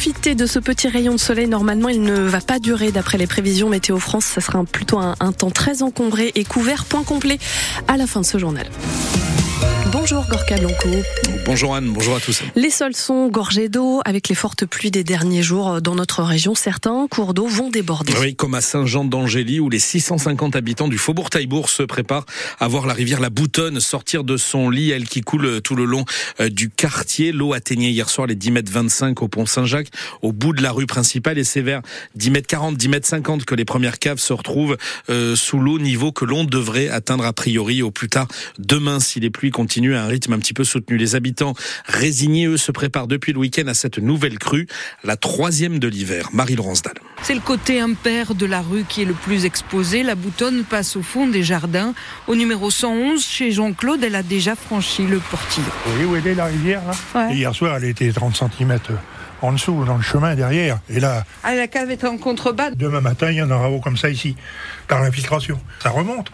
profiter de ce petit rayon de soleil. Normalement, il ne va pas durer d'après les prévisions Météo France. Ça sera plutôt un, un temps très encombré et couvert. Point complet à la fin de ce journal. Bonjour Gorka Blanco. Bonjour Anne, bonjour à tous. Les sols sont gorgés d'eau avec les fortes pluies des derniers jours dans notre région. Certains cours d'eau vont déborder. Oui, comme à Saint-Jean d'Angély où les 650 habitants du faubourg Taillebourg se préparent à voir la rivière La Boutonne sortir de son lit, elle qui coule tout le long euh, du quartier. L'eau atteignait hier soir les 10 mètres 25 au pont Saint-Jacques, au bout de la rue principale et c'est vers 10 mètres 40, 10 mètres 50 que les premières caves se retrouvent euh, sous l'eau, niveau que l'on devrait atteindre a priori au plus tard demain si les pluies continuent à un rythme un petit peu soutenu. Les habitants résignés, eux, se préparent depuis le week-end à cette nouvelle crue, la troisième de l'hiver. Marie Laurence C'est le côté impair de la rue qui est le plus exposé. La boutonne passe au fond des jardins. Au numéro 111, chez Jean-Claude, elle a déjà franchi le portillon. Vous voyez où elle est la rivière ouais. Hier soir, elle était 30 cm en dessous, dans le chemin derrière. Et là. Ah, la cave est en contrebas. Demain matin, il y en aura haut comme ça ici, par l'infiltration. Ça remonte.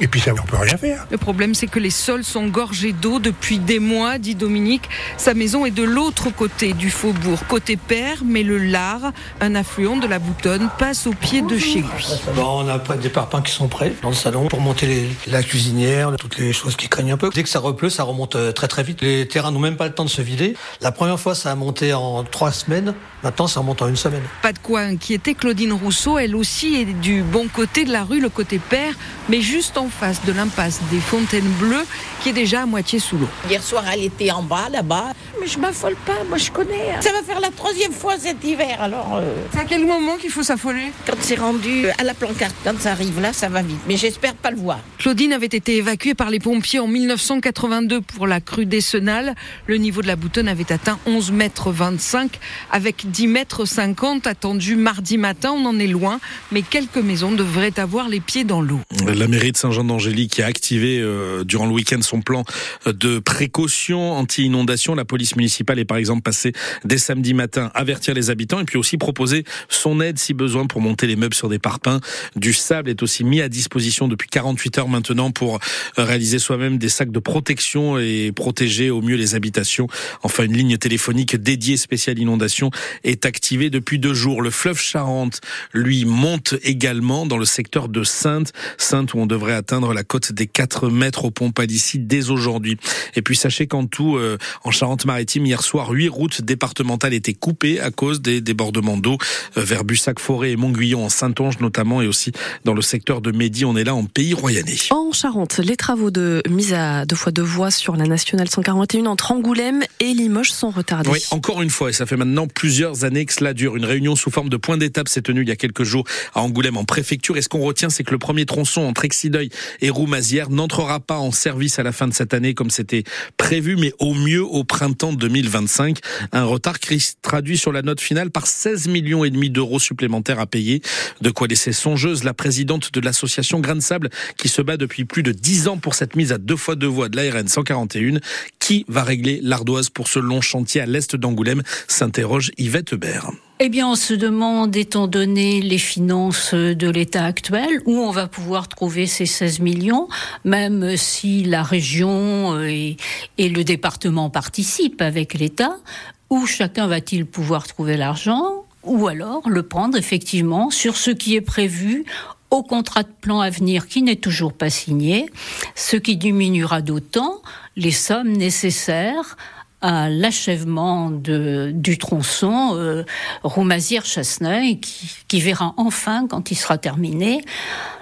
Et puis ça, on peut rien faire. Le problème, c'est que les sols sont gorgés d'eau depuis des mois, dit Dominique. Sa maison est de l'autre côté du faubourg, côté père, mais le Lard, un affluent de la Boutonne, passe au pied de chez lui. Bon, on a des parpaings qui sont prêts dans le salon pour monter les, la cuisinière, toutes les choses qui craignent un peu. Dès que ça repleut, ça remonte très très vite. Les terrains n'ont même pas le temps de se vider. La première fois, ça a monté en trois semaines. Maintenant, ça remonte en une semaine. Pas de quoi inquiéter. Claudine Rousseau, elle aussi, est du bon côté de la rue, le côté père, mais juste en face de l'impasse des Fontaines Bleues, qui est déjà à moitié sous l'eau. Hier soir, elle était en bas, là-bas. Mais je m'affole pas, moi je connais. Ça va faire la troisième fois cet hiver, alors. Euh... C'est à quel moment qu'il faut s'affoler? Quand c'est rendu à la plancarte, quand ça arrive là, ça va vite. Mais j'espère pas le voir. Claudine avait été évacuée par les pompiers en 1982 pour la crue décennale. Le niveau de la boutonne avait atteint 11 mètres 25 avec 10 mètres 50 attendus mardi matin. On en est loin, mais quelques maisons devraient avoir les pieds dans l'eau. La mairie de Saint-Jean d'Angély qui a activé euh, durant le week-end son plan de précaution anti-inondation. La police municipale est par exemple passée dès samedi matin avertir les habitants et puis aussi proposer son aide si besoin pour monter les meubles sur des parpaings. Du sable est aussi mis à disposition depuis 48 heures maintenant pour réaliser soi-même des sacs de protection et protéger au mieux les habitations. Enfin, une ligne téléphonique dédiée spéciale inondation est activée depuis deux jours. Le fleuve Charente, lui, monte également dans le secteur de Sainte, Sainte où on devrait atteindre la cote des 4 mètres au pont Palissy dès aujourd'hui. Et puis sachez qu'en tout, euh, en Charente-Maritime, hier soir, huit routes départementales étaient coupées à cause des débordements d'eau euh, vers Bussac-Forêt et Montguillon en Saintonge notamment et aussi dans le secteur de Mehdi. On est là en pays royannais. En Charente, les travaux de mise à deux fois deux voies sur la nationale 141 entre Angoulême et Limoges sont retardés. Oui, encore une fois, et ça fait maintenant plusieurs années que cela dure. Une réunion sous forme de point d'étape s'est tenue il y a quelques jours à Angoulême en préfecture. Et ce qu'on retient, c'est que le premier tronçon entre Exideuil et Roumazières n'entrera pas en service à la fin de cette année comme c'était prévu, mais au mieux au printemps 2025. Un retard qui se traduit sur la note finale par 16 millions et demi d'euros supplémentaires à payer. De quoi laisser songeuse la présidente de l'association Grain de Sable qui se bat depuis plus de 10 ans pour cette mise à deux fois deux voies de l'ARN 141. Qui va régler l'ardoise pour ce long chantier à l'est d'Angoulême? S'interroge Yvette Hubert. Eh bien, on se demande, étant donné les finances de l'État actuel, où on va pouvoir trouver ces 16 millions, même si la région et, et le département participent avec l'État, où chacun va-t-il pouvoir trouver l'argent ou alors le prendre effectivement sur ce qui est prévu au contrat de plan à venir qui n'est toujours pas signé, ce qui diminuera d'autant les sommes nécessaires à l'achèvement du tronçon euh, Roumazières-Chasseneuil qui, qui, verra enfin, quand il sera terminé,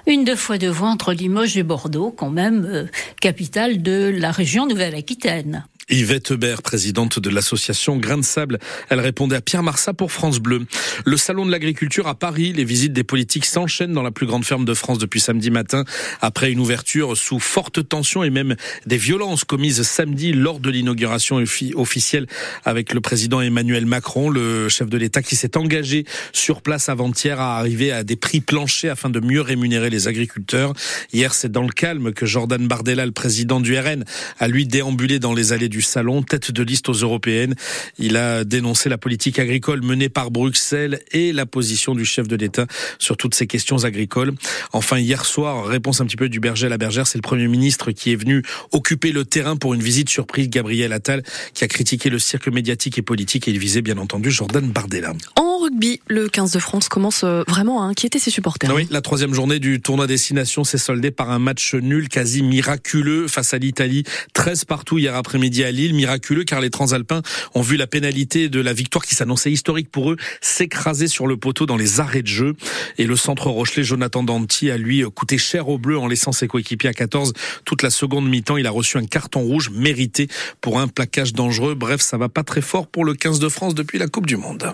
une deux fois de voie entre Limoges et Bordeaux, quand même euh, capitale de la région Nouvelle-Aquitaine. Yvette Hubert, présidente de l'association Grain de Sable. Elle répondait à Pierre Marsat pour France Bleu. Le salon de l'agriculture à Paris, les visites des politiques s'enchaînent dans la plus grande ferme de France depuis samedi matin, après une ouverture sous forte tension et même des violences commises samedi lors de l'inauguration officielle avec le président Emmanuel Macron, le chef de l'État qui s'est engagé sur place avant-hier à arriver à des prix planchers afin de mieux rémunérer les agriculteurs. Hier, c'est dans le calme que Jordan Bardella, le président du RN, a lui déambulé dans les allées du salon, tête de liste aux européennes. Il a dénoncé la politique agricole menée par Bruxelles et la position du chef de l'État sur toutes ces questions agricoles. Enfin, hier soir, réponse un petit peu du berger à la bergère, c'est le Premier ministre qui est venu occuper le terrain pour une visite surprise. Gabriel Attal, qui a critiqué le cirque médiatique et politique et il visait bien entendu Jordan Bardella. Rugby, le 15 de France commence euh, vraiment à inquiéter ses supporters. Oui, la troisième journée du tournoi destination s'est soldée par un match nul quasi miraculeux face à l'Italie. 13 partout hier après-midi à Lille. Miraculeux car les Transalpins ont vu la pénalité de la victoire qui s'annonçait historique pour eux s'écraser sur le poteau dans les arrêts de jeu. Et le centre Rochelet, Jonathan Danti, a lui coûté cher au bleu en laissant ses coéquipiers à 14 toute la seconde mi-temps. Il a reçu un carton rouge mérité pour un plaquage dangereux. Bref, ça va pas très fort pour le 15 de France depuis la Coupe du Monde.